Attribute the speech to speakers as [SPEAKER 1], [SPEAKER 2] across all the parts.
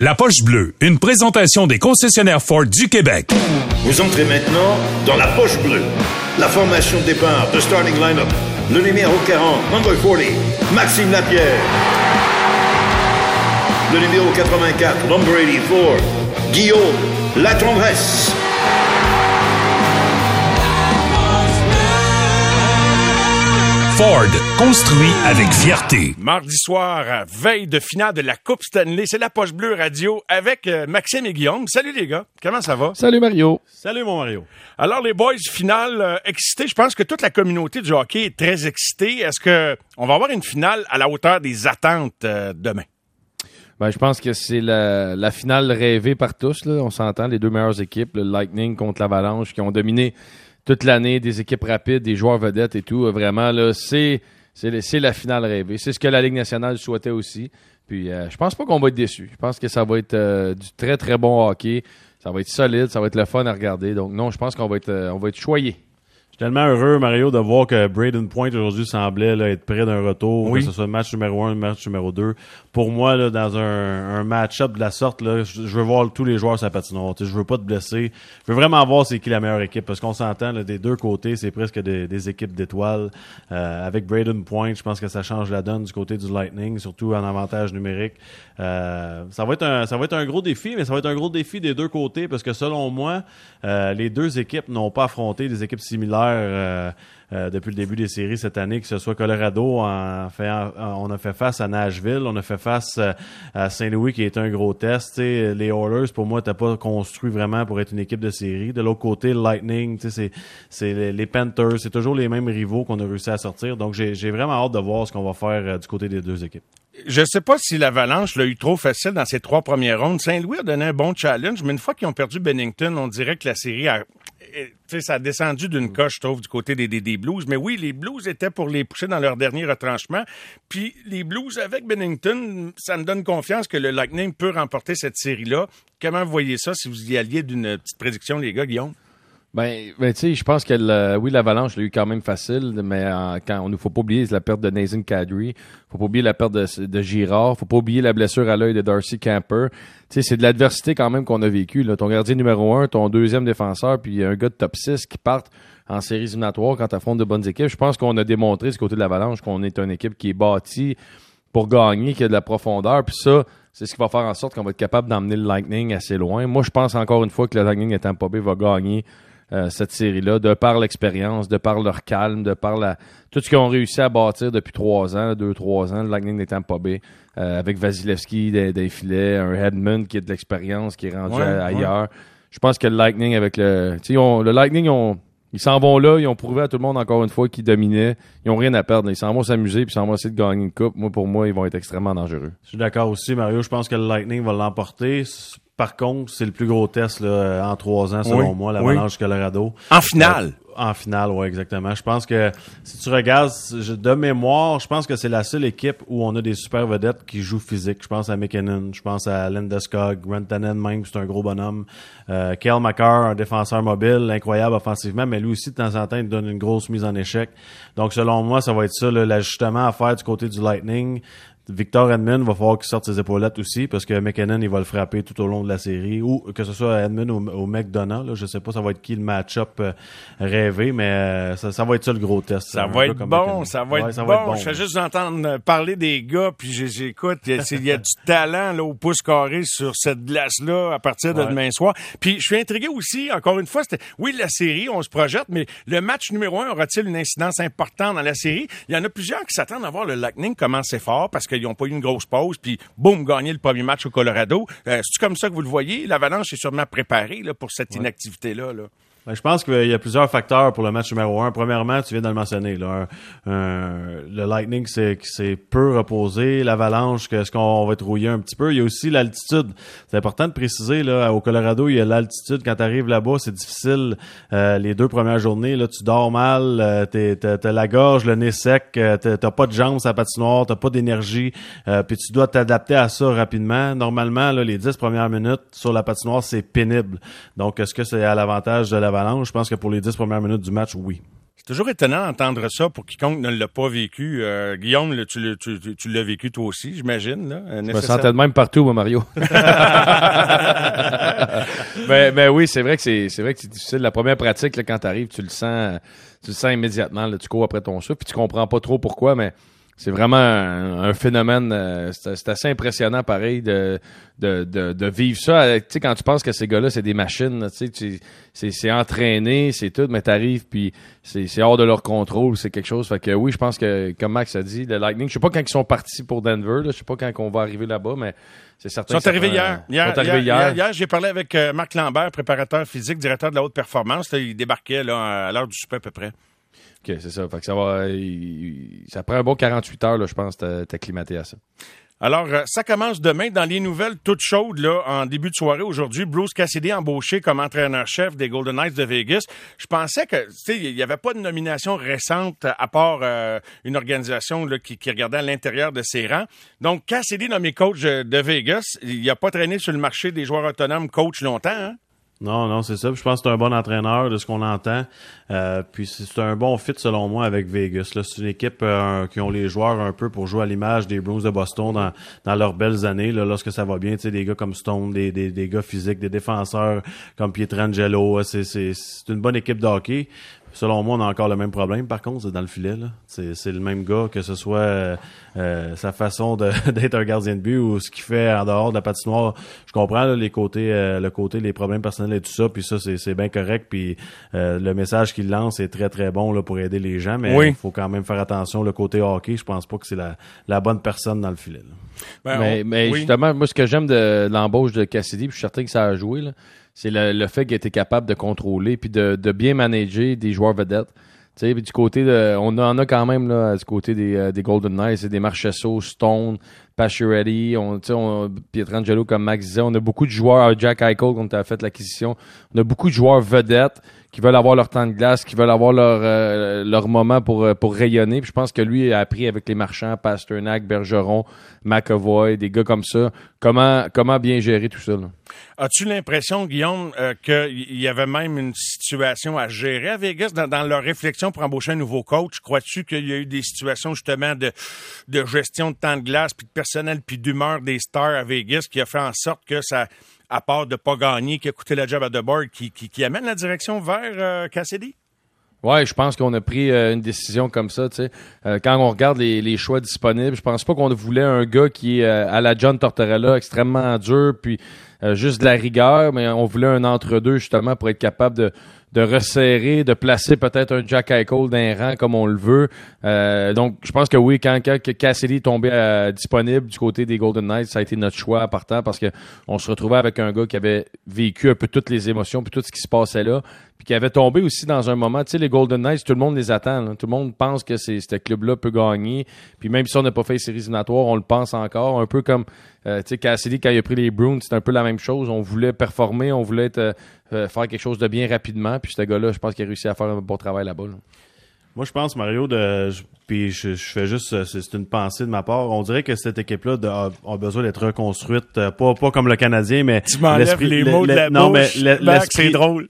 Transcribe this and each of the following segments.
[SPEAKER 1] La poche bleue, une présentation des concessionnaires Ford du Québec.
[SPEAKER 2] Vous entrez maintenant dans la poche bleue. La formation de départ de starting lineup. Le numéro 40, number 40, Maxime Lapierre. Le numéro 84, number 84, Guillaume Latendresse.
[SPEAKER 1] Ford, construit avec fierté.
[SPEAKER 3] Mardi soir, veille de finale de la Coupe Stanley, c'est la Poche Bleue Radio avec euh, Maxime et Guillaume. Salut les gars, comment ça va?
[SPEAKER 4] Salut Mario.
[SPEAKER 5] Salut mon Mario.
[SPEAKER 3] Alors les boys, finale euh, excités. Je pense que toute la communauté du hockey est très excitée. Est-ce que on va avoir une finale à la hauteur des attentes euh, demain?
[SPEAKER 4] Ben, je pense que c'est la, la finale rêvée par tous. Là. On s'entend, les deux meilleures équipes, le Lightning contre l'Avalanche, qui ont dominé toute l'année, des équipes rapides, des joueurs vedettes et tout. Vraiment, là, c'est, c'est, la finale rêvée. C'est ce que la Ligue nationale souhaitait aussi. Puis, euh, je pense pas qu'on va être déçu. Je pense que ça va être euh, du très, très bon hockey. Ça va être solide, ça va être le fun à regarder. Donc, non, je pense qu'on va être, euh, on va être choyé.
[SPEAKER 5] Je suis tellement heureux, Mario, de voir que Braden Point aujourd'hui semblait là, être près d'un retour,
[SPEAKER 3] Oui.
[SPEAKER 5] que ce soit le match numéro un, le match numéro deux. Pour moi, là, dans un, un match-up de la sorte, là, je, je veux voir tous les joueurs la patinoire. Je veux pas te blesser. Je veux vraiment voir c'est qui la meilleure équipe, parce qu'on s'entend des deux côtés, c'est presque des, des équipes d'étoiles. Euh, avec Braden Point, je pense que ça change la donne du côté du Lightning, surtout en avantage numérique. Euh, ça va être un, ça va être un gros défi, mais ça va être un gros défi des deux côtés, parce que selon moi, euh, les deux équipes n'ont pas affronté des équipes similaires euh, euh, depuis le début des séries cette année, que ce soit Colorado, on a fait face à Nashville, on a fait face euh, à Saint-Louis qui est un gros test. Les Oilers, pour moi, t'as pas construit vraiment pour être une équipe de série. De l'autre côté, Lightning, c'est les, Panthers, c'est toujours les mêmes rivaux qu'on a réussi à sortir. Donc j'ai vraiment hâte de voir ce qu'on va faire du côté des deux équipes.
[SPEAKER 3] Je sais pas si l'Avalanche l'a eu trop facile dans ses trois premières rondes. Saint-Louis a donné un bon challenge, mais une fois qu'ils ont perdu Bennington, on dirait que la série a, eh, ça a descendu d'une coche, je trouve, du côté des, des, des Blues. Mais oui, les Blues étaient pour les pousser dans leur dernier retranchement. Puis les Blues avec Bennington, ça me donne confiance que le Lightning peut remporter cette série-là. Comment vous voyez ça si vous y alliez d'une petite prédiction, les gars, Guillaume?
[SPEAKER 4] Ben, ben tu sais, je pense que le- oui, l'Avalanche l'a eu quand même facile, mais quand on ne faut pas oublier la perte de Nathan Kadri, faut pas oublier la perte de, de Girard, faut pas oublier la blessure à l'œil de Darcy Camper. Tu sais, c'est de l'adversité quand même qu'on a vécu. Là. Ton gardien numéro un, ton deuxième défenseur, puis un gars de top 6 qui partent en séries éliminatoires quand affrontes de bonnes équipes. Je pense qu'on a démontré du côté de l'Avalanche qu'on est une équipe qui est bâtie pour gagner, qui a de la profondeur. Puis ça, c'est ce qui va faire en sorte qu'on va être capable d'emmener le Lightning assez loin. Moi, je pense encore une fois que le Lightning de Tampa Bay va gagner euh, cette série-là, de par l'expérience, de par leur calme, de par la, tout ce qu'ils ont réussi à bâtir depuis trois ans, deux, trois ans, le Lightning de Tampa Bay, euh, avec Vasilevski des, des filets, un Hedman qui a de l'expérience, qui est rendu
[SPEAKER 3] Ouais,
[SPEAKER 4] à- ailleurs. Je pense que le Lightning avec le, ont- le Lightning, ils s'en vont là, ils ont prouvé à tout le monde encore une fois qu'ils dominaient. Ils ont rien à perdre. Ils s'en vont s'amuser puis ils s'en vont essayer de gagner une coupe. Moi, pour moi, ils vont être extrêmement dangereux.
[SPEAKER 5] Je suis d'accord aussi, Mario. Je pense que le Lightning va l'emporter. Par contre, c'est le plus gros test là, en trois ans, selon
[SPEAKER 3] Oui,
[SPEAKER 5] moi, l'Avalanche Colorado.
[SPEAKER 3] En finale.
[SPEAKER 5] Euh, en finale, oui, exactement. Je pense que si tu regardes je- de mémoire, je pense que c'est la seule équipe où on a des super vedettes qui jouent physique. Je pense à McKinnon, je pense à Landeskog, Rantanen même, c'est un gros bonhomme. Euh, Kale McCarr, un défenseur mobile, incroyable offensivement, mais lui aussi, de temps en temps, il donne une grosse mise en échec. Donc, selon moi, ça va être ça, l'ajustement à faire du côté du Lightning. Victor Edmund va falloir qu'il sorte ses épaulettes aussi parce que McKinnon il va le frapper tout au long de la série ou que ce soit Edmund ou, ou McDonough là, je sais pas ça va être qui le match-up euh, rêvé mais euh, ça, ça va être ça le gros test
[SPEAKER 3] Ça va être bon, ça va
[SPEAKER 5] Ouais,
[SPEAKER 3] être
[SPEAKER 5] ça
[SPEAKER 3] bon.
[SPEAKER 5] va être bon.
[SPEAKER 3] Je fais juste entendre parler des gars, puis j'écoute. Il y, a- y du talent là, au pouce carré sur cette glace-là à partir de
[SPEAKER 5] Ouais.
[SPEAKER 3] demain soir. Puis je suis intrigué aussi, encore une fois, c'était oui, la série, on se projette, mais le match numéro un aura-t-il une incidence importante dans la série? Il y en a plusieurs qui s'attendent à voir le Lightning commencer fort parce qu'ils n'ont pas eu une grosse pause, puis boum, gagner le premier match au Colorado. Euh, C'est comme ça que vous le voyez? L'Avalanche est sûrement préparée là, pour cette inactivité-là. Là.
[SPEAKER 5] Ben, je pense qu'il y a plusieurs facteurs pour le match numéro un. Premièrement, tu viens de le mentionner, là, un- un- le Lightning c'est s'est peu reposé, l'Avalanche, que est-ce qu'on va être rouillé un petit peu. Il y a aussi l'altitude. C'est important de préciser là, au Colorado, il y a l'altitude. Quand tu arrives là-bas, c'est difficile. Euh, les deux premières journées, là, tu dors mal, euh, t'es- t'as la gorge, le nez sec, euh, t'as pas de jambes à la patinoire, t'as pas d'énergie, euh, puis tu dois t'adapter à ça rapidement. Normalement, là, les dix premières minutes sur la patinoire, c'est pénible. Donc, est-ce que c'est à l'avantage de l'Avalanche? Je pense que pour les dix premières minutes du match, oui.
[SPEAKER 3] C'est toujours étonnant d'entendre ça pour quiconque ne l'a pas vécu. Euh, Guillaume, là, tu, l'as- tu, tu- tu l'as vécu toi aussi, j'imagine. Là, euh,
[SPEAKER 4] Je me sentais de même partout, moi, Mario. mais, mais oui, c'est vrai que c'est, c'est vrai que c'est difficile. La première pratique, là, quand tu arrives, tu le sens, tu le sens immédiatement. Là, tu cours après ton souffle, puis tu comprends pas trop pourquoi, mais c'est vraiment un, un phénomène. euh, c'est, assez impressionnant, pareil, de, de, de, de vivre ça. avec- Tu sais, quand tu penses que ces gars-là, c'est des machines, tu sais, c'est, c'est entraîné, c'est tout, mais t'arrives, puis c'est, c'est hors de leur contrôle, c'est quelque chose. Fait que oui, je pense que, comme Max a dit, le Lightning, je sais pas quand ils sont partis pour Denver, là, je sais pas quand on va arriver là-bas, mais c'est certain
[SPEAKER 3] Ils
[SPEAKER 4] que
[SPEAKER 3] sont
[SPEAKER 4] ça
[SPEAKER 3] arrivés hier. Hier, hier.
[SPEAKER 4] hier,
[SPEAKER 3] hier, j'ai parlé avec euh, Marc Lambert, préparateur physique, directeur de la haute performance. Là, il débarquait là, à l'heure du souper à peu près.
[SPEAKER 4] OK, c'est ça. Ça prend un bon 48 heures, je pense, t'a- t'acclimater à ça.
[SPEAKER 3] Alors, euh, ça commence demain dans les nouvelles toutes chaudes, là, en début de soirée aujourd'hui. Bruce Cassidy embauché comme entraîneur-chef des Golden Knights de Vegas. Je pensais que, tu sais, il n'y avait pas de nomination récente à part euh, une organisation qui regardait à l'intérieur de ses rangs. Donc, Cassidy nommé coach euh, de Vegas, il n'a pas traîné sur le marché des joueurs autonomes coach longtemps, hein?
[SPEAKER 5] Non, non, c'est ça. Je pense que c'est un bon entraîneur de ce qu'on entend. Euh, puis c'est un bon fit selon moi avec Vegas. C'est une équipe euh, qui ont les joueurs un peu pour jouer à l'image des Bruins de Boston dans, dans leurs belles années. Là, lorsque ça va bien, tu sais, des gars comme Stone, des, des, des gars physiques, des défenseurs comme Pietrangelo. C'est une bonne équipe de hockey. Selon moi, on a encore le même problème. Par contre, c'est dans le filet. là. C'est c'est le même gars, que ce soit euh, euh, sa façon de- d'être un gardien de but ou ce qu'il fait en dehors de la patinoire. Je comprends là, les côtés, euh, le côté, les problèmes personnels et tout ça. Puis ça, c'est c'est bien correct. Puis euh, le message qu'il lance est très très bon là pour aider les gens. Mais il
[SPEAKER 3] Oui.
[SPEAKER 5] faut quand même faire attention. Le côté hockey, je pense pas que c'est la, la bonne personne dans le filet. là.
[SPEAKER 3] Ben,
[SPEAKER 4] mais
[SPEAKER 3] on-
[SPEAKER 4] mais
[SPEAKER 3] oui.
[SPEAKER 4] justement, moi, ce que j'aime de, l'embauche de Cassidy, puis je suis certain que ça a joué, là, c'est le, le fait qu'il était capable de contrôler puis de, de bien manager des joueurs vedettes. Du côté de, on en a quand même là, du côté des, euh, des Golden Knights, c'est des Marchesso, Stone, Pacioretty, on, on, Pietrangelo comme Max disait, on a beaucoup de joueurs, Jack Eichel quand as fait l'acquisition, on a beaucoup de joueurs vedettes qui veulent avoir leur temps de glace, qui veulent avoir leur euh, leur moment pour euh, pour rayonner. Puis je pense que lui a appris avec les marchands, Pasternak, Bergeron, McAvoy, des gars comme ça, comment comment bien gérer tout ça.
[SPEAKER 3] As-tu l'impression, Guillaume, euh, qu'il y avait même une situation à gérer à Vegas dans, dans leur réflexion pour embaucher un nouveau coach? Crois-tu qu'il y a eu des situations justement de, de gestion de temps de glace, puis de personnel, puis d'humeur des stars à Vegas qui a fait en sorte que ça, à part de pas gagner, qui a coûté la job à DeBoard, qui, qui, amène la direction vers euh, Cassidy?
[SPEAKER 4] Ouais, je pense qu'on a pris euh, une décision comme ça. Euh, quand on regarde les, choix disponibles, je pense pas qu'on voulait un gars qui est euh, à la John Tortorella, extrêmement dur, puis juste de la rigueur, mais on voulait un entre-deux justement pour être capable de de resserrer, de placer peut-être un Jack Eichel d'un rang comme on le veut. Euh, donc, je pense que oui, quand, quand Cassidy est tombé euh, disponible du côté des Golden Knights, ça a été notre choix à partant parce que on se retrouvait avec un gars qui avait vécu un peu toutes les émotions puis tout ce qui se passait là, puis qui avait tombé aussi dans un moment. Tu sais, les Golden Knights, tout le monde les attend. là. Tout le monde pense que c'est, ce club-là peut gagner. Puis même si on n'a pas fait les séries éliminatoires, on le pense encore. Un peu comme euh, tu sais, Cassidy, quand il a pris les Bruins, c'était un peu la même chose. On voulait performer, on voulait être, euh, euh, faire quelque chose de bien rapidement. Puis ce gars-là, je pense qu'il a réussi à faire un bon travail là-bas. là.
[SPEAKER 5] Moi, je pense, Mario, de, je- puis je, je fais juste, euh, c'est c'est une pensée de ma part. On dirait que cette équipe-là a, a besoin d'être reconstruite, euh, pas, pas comme le Canadien, mais
[SPEAKER 3] Tu m'enlèves
[SPEAKER 5] l'esprit-
[SPEAKER 3] les
[SPEAKER 5] le-
[SPEAKER 3] mots de
[SPEAKER 5] le-
[SPEAKER 3] la
[SPEAKER 5] non,
[SPEAKER 3] bouche,
[SPEAKER 5] mais l'esprit-
[SPEAKER 3] c'est drôle.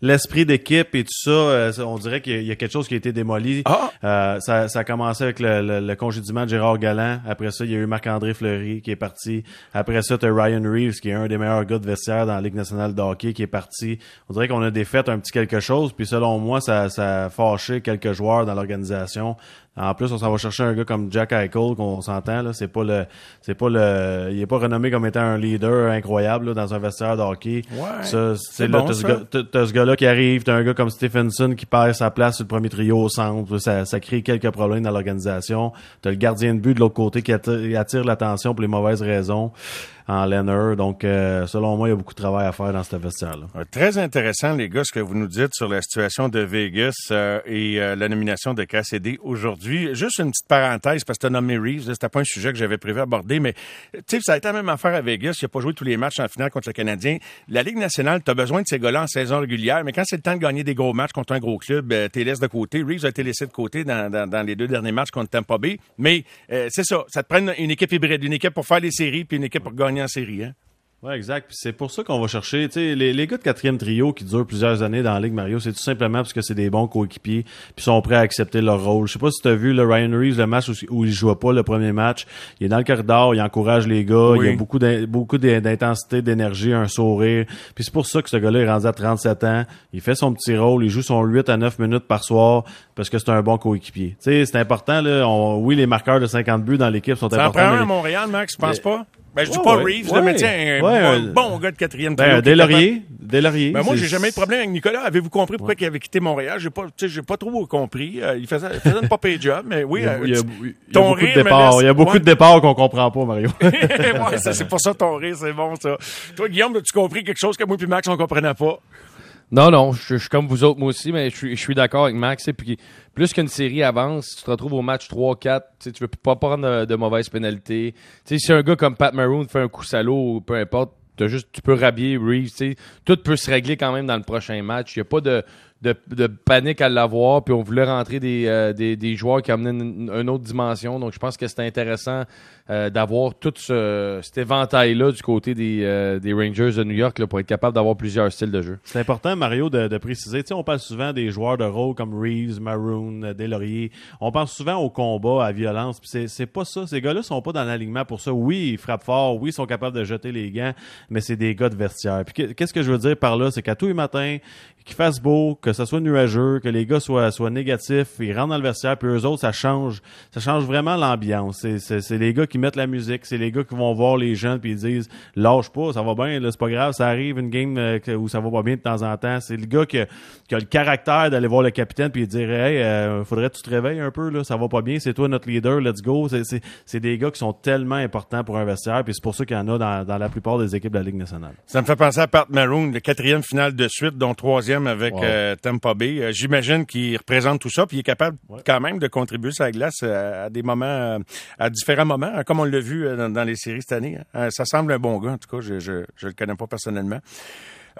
[SPEAKER 5] L'esprit d'équipe et tout ça, euh, on dirait qu'il y a- il y a quelque chose qui a été démoli.
[SPEAKER 3] Ah!
[SPEAKER 5] Euh, ça, ça a commencé avec le, le, le congédiement de Gérard Galland. Après ça, il y a eu Marc-André Fleury qui est parti. Après ça, tu Ryan Reeves, qui est un des meilleurs gars de vestiaire dans la Ligue nationale de hockey, qui est parti. On dirait qu'on a défait un petit quelque chose. Puis selon moi, ça, ça a fâché quelques joueurs dans l'organisation. En plus, on s'en va chercher un gars comme Jack Eichel, qu'on s'entend, là. C'est pas le, c'est pas le, il est pas renommé comme étant un leader incroyable, là, dans un vestiaire de hockey.
[SPEAKER 3] Ouais.
[SPEAKER 5] Ça,
[SPEAKER 3] C'est bon,
[SPEAKER 5] t'as ce gars-là qui arrive, t'as un gars comme Stephenson qui perd sa place sur le premier trio au centre. Ça, ça crée quelques problèmes dans l'organisation. T'as le gardien de but de l'autre côté qui attire, l'attention pour les mauvaises raisons en Lenner. Donc, euh, selon moi, il y a beaucoup de travail à faire dans ce vestiaire-là.
[SPEAKER 3] Euh, Très intéressant, les gars, ce que vous nous dites sur la situation de Vegas euh, et euh, la nomination de KCD aujourd'hui. Juste une petite parenthèse, parce que tu as nommé Reeves, c'était pas un sujet que j'avais prévu aborder, mais tu sais, ça a été la même affaire à Vegas. Il a pas joué tous les matchs en finale contre le Canadien. La Ligue nationale, tu as besoin de ces gars-là en saison régulière, mais quand c'est le temps de gagner des gros matchs contre un gros club, euh, t'es laissé de côté. Reeves a été laissé de côté dans, dans, les deux derniers matchs contre Tampa Bay. Mais euh, c'est ça, ça te prend une équipe hybride, une équipe pour faire les séries, puis une équipe pour gagner en série. Hein?
[SPEAKER 5] Ouais, exact. Puis c'est pour ça qu'on va chercher, les, les gars de quatrième trio qui durent plusieurs années dans la Ligue Mario, c'est tout simplement parce que c'est des bons coéquipiers, puis sont prêts à accepter leur rôle. Je sais pas si tu as vu le Ryan Reeves, le match où, où il jouait pas le premier match. Il est dans le corridor, il encourage les gars, il a beaucoup beaucoup d'in- d'intensité, d'énergie, un sourire. Puis c'est pour ça que ce gars-là est rendu à 37 ans. Il fait son petit rôle, il joue son 8 à 9 minutes par soir parce que c'est un bon coéquipier. C'est important là. On, oui, les marqueurs de 50 buts dans l'équipe sont
[SPEAKER 3] Ça
[SPEAKER 5] importants.
[SPEAKER 3] prend un
[SPEAKER 5] mais-
[SPEAKER 3] à Montréal, Max, tu penses
[SPEAKER 5] Mais-
[SPEAKER 3] pas? Ben, je dis
[SPEAKER 5] Ouais,
[SPEAKER 3] pas. Reeves,
[SPEAKER 5] Ouais.
[SPEAKER 3] mais tiens, un,
[SPEAKER 5] Ouais,
[SPEAKER 3] bon,
[SPEAKER 5] un-
[SPEAKER 3] bon gars de quatrième
[SPEAKER 5] Ben,
[SPEAKER 3] capable-
[SPEAKER 5] Delaurier, Delaurier.
[SPEAKER 3] Ben moi, j'ai jamais eu de problème avec Nicolas. Avez-vous compris pourquoi il avait quitté Montréal? J'ai pas, j'ai pas trop compris. Euh, il faisait, il faisait une pas payée job, mais oui.
[SPEAKER 5] Il y a,
[SPEAKER 3] euh,
[SPEAKER 5] il y a-
[SPEAKER 3] tu-
[SPEAKER 5] il y a
[SPEAKER 3] ton
[SPEAKER 5] beaucoup de
[SPEAKER 3] rire
[SPEAKER 5] départs.
[SPEAKER 3] laisse-
[SPEAKER 5] Il y a beaucoup de départs qu'on comprend pas, Mario.
[SPEAKER 3] ouais, c'est pour ça ton rire, c'est bon, ça. Toi, Guillaume, as-tu compris quelque chose que moi et Max, on comprenait pas?
[SPEAKER 4] Non, non, je, suis comme vous autres, moi aussi, mais je suis, je suis d'accord avec Max. et Puis, plus qu'une série avance, tu te retrouves au match 3-4, tu tu veux pas prendre de, mauvaises pénalités. Tu sais, si un gars comme Pat Maroon fait un coup salaud ou peu importe, t'as juste, tu peux rhabiller Reeves. Tout peut se régler quand même dans le prochain match. Il n'y a pas de, de, de panique à l'avoir. Puis on voulait rentrer des, euh, des, des joueurs qui amenaient une, une autre dimension. Donc je pense que c'était intéressant euh, d'avoir tout ce, cet éventail-là du côté des, euh, des Rangers de New York là, pour être capable d'avoir plusieurs styles de jeu.
[SPEAKER 5] C'est important, Mario, de, de préciser. Tu sais, on parle souvent des joueurs de rôle comme Reeves, Maroon, Delaurier. On pense souvent au combat, à violence. Puis c'est, pas ça. Ces gars-là sont pas dans l'alignement pour ça. Oui, ils frappent fort. Oui, ils sont capables de jeter les gants. Mais c'est des gars de vestiaire. Puis que- qu'est-ce que je veux dire par là? C'est qu'à tous les matins, qu'il fasse beau, que ça soit nuageux, que les gars soient, soient négatifs, ils rentrent dans le vestiaire, puis eux autres, ça change. Ça change vraiment l'ambiance. C'est, les gars qui mettent la musique. C'est les gars qui vont voir les jeunes puis ils disent, lâche pas, ça va bien, c'est pas grave, ça arrive une game euh, où ça va pas bien de temps en temps. C'est le gars qui a, qui a le caractère d'aller voir le capitaine puis dire, hey, euh, faudrait que tu te réveilles un peu, là, ça va pas bien, c'est toi notre leader, let's go. C'est des gars qui sont tellement importants pour un vestiaire puis c'est pour ça qu'il y en a dans, dans la plupart des équipes de la Ligue nationale.
[SPEAKER 3] Ça me fait penser à Pat Maroon, le quatrième finale de suite, dont troisième avec
[SPEAKER 5] Wow.
[SPEAKER 3] euh, Tampa Bay. Euh, J'imagine qu'il représente tout ça, puis il est capable quand même de contribuer sur la glace euh, à des moments, à différents moments, hein, comme on l'a vu dans, dans les séries cette année. hein. Ça semble un bon gars, en tout cas, je je, je le connais pas personnellement.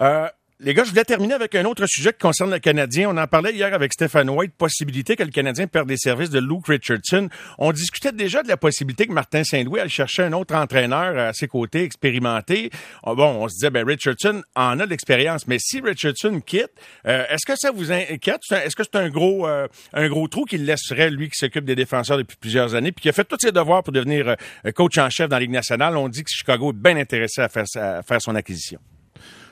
[SPEAKER 3] Euh, les gars, je voulais terminer avec un autre sujet qui concerne le Canadien. On en parlait hier avec Stéphane White, possibilité que le Canadien perde des services de Luke Richardson. On discutait déjà de la possibilité que Martin Saint-Louis allait chercher un autre entraîneur à ses côtés, expérimenté. Ah, Bon, on se disait, ben Richardson en a de l'expérience, mais si Richardson quitte, euh, est-ce que ça vous inquiète? Est-ce que c'est un gros, euh, un gros trou qu'il laisserait, lui, qui s'occupe des défenseurs depuis plusieurs années, puis qui a fait tous ses devoirs pour devenir euh, coach en chef dans la Ligue nationale? On dit que Chicago est bien intéressé à faire son acquisition.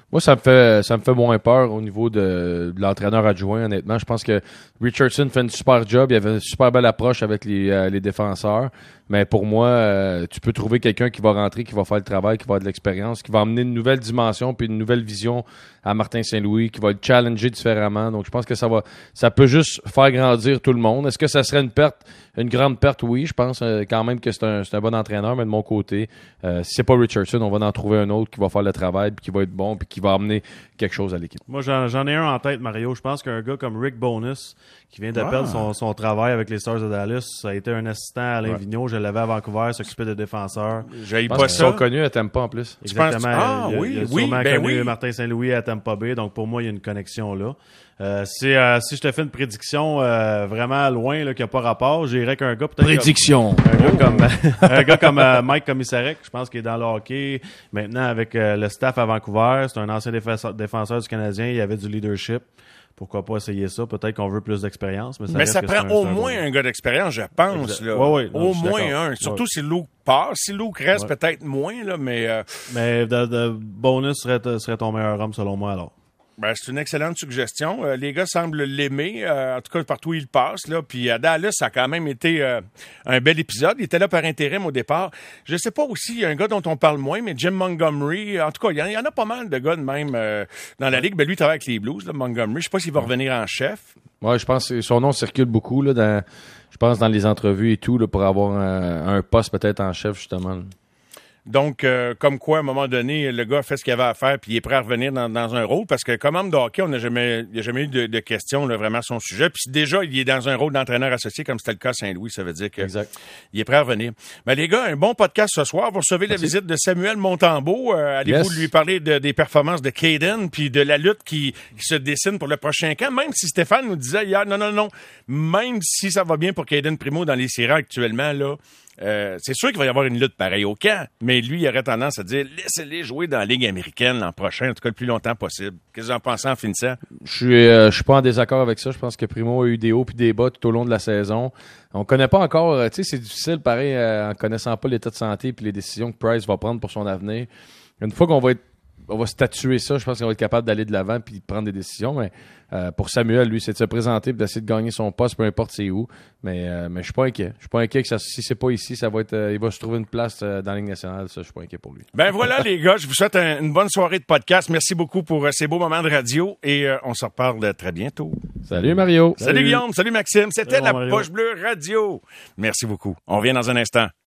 [SPEAKER 4] Moi, ça me fait ça me fait moins peur au niveau de, l'entraîneur adjoint, honnêtement. Je pense que Richardson fait une super job. Il avait une super belle approche avec les, euh, défenseurs. Mais pour moi, euh, tu peux trouver quelqu'un qui va rentrer, qui va faire le travail, qui va avoir de l'expérience, qui va amener une nouvelle dimension puis une nouvelle vision à Martin Saint-Louis, qui va le challenger différemment. Donc, je pense que ça va, ça peut juste faire grandir tout le monde. Est-ce que ça serait une perte, une grande perte? Oui, je pense euh, quand même que c'est un, bon entraîneur, mais de mon côté, si c'est pas Richardson, on va en trouver un autre qui va faire le travail, puis qui va être bon, puis qui va amener quelque chose à l'équipe.
[SPEAKER 5] Moi, j'en, j'en ai un en tête, Mario. Je pense qu'un gars comme Rick Bonus, qui vient de
[SPEAKER 3] Ah.
[SPEAKER 5] perdre son, son travail avec les Stars de Dallas, ça a été un assistant à Alain
[SPEAKER 3] Ouais.
[SPEAKER 5] Vigneault. Je l'avais à Vancouver, s'occupait de défenseurs.
[SPEAKER 3] J'ai pas
[SPEAKER 4] sont
[SPEAKER 3] ça.
[SPEAKER 4] connus à Tampa en plus.
[SPEAKER 3] Tu penses-
[SPEAKER 5] Exactement.
[SPEAKER 3] Ah,
[SPEAKER 5] il a,
[SPEAKER 3] oui,
[SPEAKER 5] il a
[SPEAKER 3] oui,
[SPEAKER 5] sûrement
[SPEAKER 3] ben
[SPEAKER 5] connu
[SPEAKER 3] oui.
[SPEAKER 5] Martin Saint-Louis à Tampa Bay, donc pour moi, il y a une connexion là. Euh, si, euh, si je te fais une prédiction euh, vraiment loin, là, qui n'a pas rapport, j'irais qu'un gars peut-être...
[SPEAKER 4] Prédiction.
[SPEAKER 5] comme- Un gars comme, un gars comme euh, Mike Commissarek, je pense qu'il est dans le hockey. Maintenant, avec euh, le staff à Vancouver, c'est un ancien défenseur, défenseur du Canadien, il avait du leadership. Pourquoi pas essayer ça? Peut-être qu'on veut plus d'expérience, mais ça
[SPEAKER 3] Mais ça prend
[SPEAKER 5] un-
[SPEAKER 3] au
[SPEAKER 5] un
[SPEAKER 3] moins
[SPEAKER 5] bon-
[SPEAKER 3] un gars d'expérience, je pense. Là.
[SPEAKER 5] Ouais, ouais, non,
[SPEAKER 3] au
[SPEAKER 5] je
[SPEAKER 3] moins un. Surtout
[SPEAKER 5] Ouais.
[SPEAKER 3] si Luke part. Si Luke reste,
[SPEAKER 5] Ouais.
[SPEAKER 3] peut-être moins, là, mais euh,
[SPEAKER 5] Mais de, de bonus serait, serait ton meilleur homme, selon moi, alors.
[SPEAKER 3] Ben, c'est une excellente suggestion. Euh, les gars semblent l'aimer, euh, en tout cas partout où il passe. Là. Puis à Dallas, ça a quand même été euh, un bel épisode. Il était là par intérim au départ. Je sais pas aussi, il y a un gars dont on parle moins, mais Jim Montgomery. En tout cas, il y en- il y, en a pas mal de gars de même dans la ligue. Ben, lui, il travaille avec les Blues, là, Montgomery. Je sais pas s'il va revenir en chef.
[SPEAKER 4] Ouais, je pense que son nom circule beaucoup là, dans, je pense dans les entrevues et tout là, pour avoir un, un poste peut-être en chef justement.
[SPEAKER 3] Donc, euh, comme quoi, à un moment donné, le gars fait ce qu'il avait à faire, puis il est prêt à revenir dans, dans un rôle, parce que comme homme de hockey, on n'a jamais, il n'y a jamais eu de, de questions là, vraiment à son sujet. Puis déjà, il est dans un rôle d'entraîneur associé, comme c'était le cas à Saint-Louis, ça veut dire que
[SPEAKER 4] Exact.
[SPEAKER 3] il est prêt à revenir. Ben, les gars, un bon podcast ce soir. Vous recevez la visite de Samuel Montembeau. Euh, Allez-vous
[SPEAKER 4] Yes.
[SPEAKER 3] lui parler de- des performances de Caden, puis de la lutte qui, qui se dessine pour le prochain camp, même si Stéphane nous disait hier, non, non, non, même si ça va bien pour Caden Primo dans les séries actuellement, là, Euh, c'est sûr qu'il va y avoir une lutte pareille au camp, mais lui, il aurait tendance à dire laissez-les jouer dans la Ligue américaine l'an prochain, en tout cas le plus longtemps possible. Qu'est-ce que vous en pensez en finissant?
[SPEAKER 4] Je suis, euh, je suis pas en désaccord avec ça. Je pense que Primo a eu des hauts puis des bas tout au long de la saison. On connaît pas encore, euh, tu sais, c'est difficile, pareil, euh, en connaissant pas l'état de santé puis les décisions que Price va prendre pour son avenir. Une fois qu'on va être on va statuer ça, je pense qu'on va être capable d'aller de l'avant puis de prendre des décisions. Mais euh, pour Samuel, lui, c'est de se présenter et d'essayer de gagner son poste, peu importe c'est où. Mais, euh, mais je suis pas inquiet. Je suis pas inquiet que ça, si c'est pas ici, ça va être, euh, il va se trouver une place euh, dans la Ligue nationale. Ça, je suis pas inquiet pour lui.
[SPEAKER 3] Ben voilà, les gars, je vous souhaite un- une bonne soirée de podcast. Merci beaucoup pour euh, ces beaux moments de radio et euh, on se reparle très bientôt.
[SPEAKER 4] Salut Mario.
[SPEAKER 3] Salut, Guillaume, salut Maxime. C'était la
[SPEAKER 5] Mario.
[SPEAKER 3] Poche Bleue Radio. Merci beaucoup. On revient dans un instant.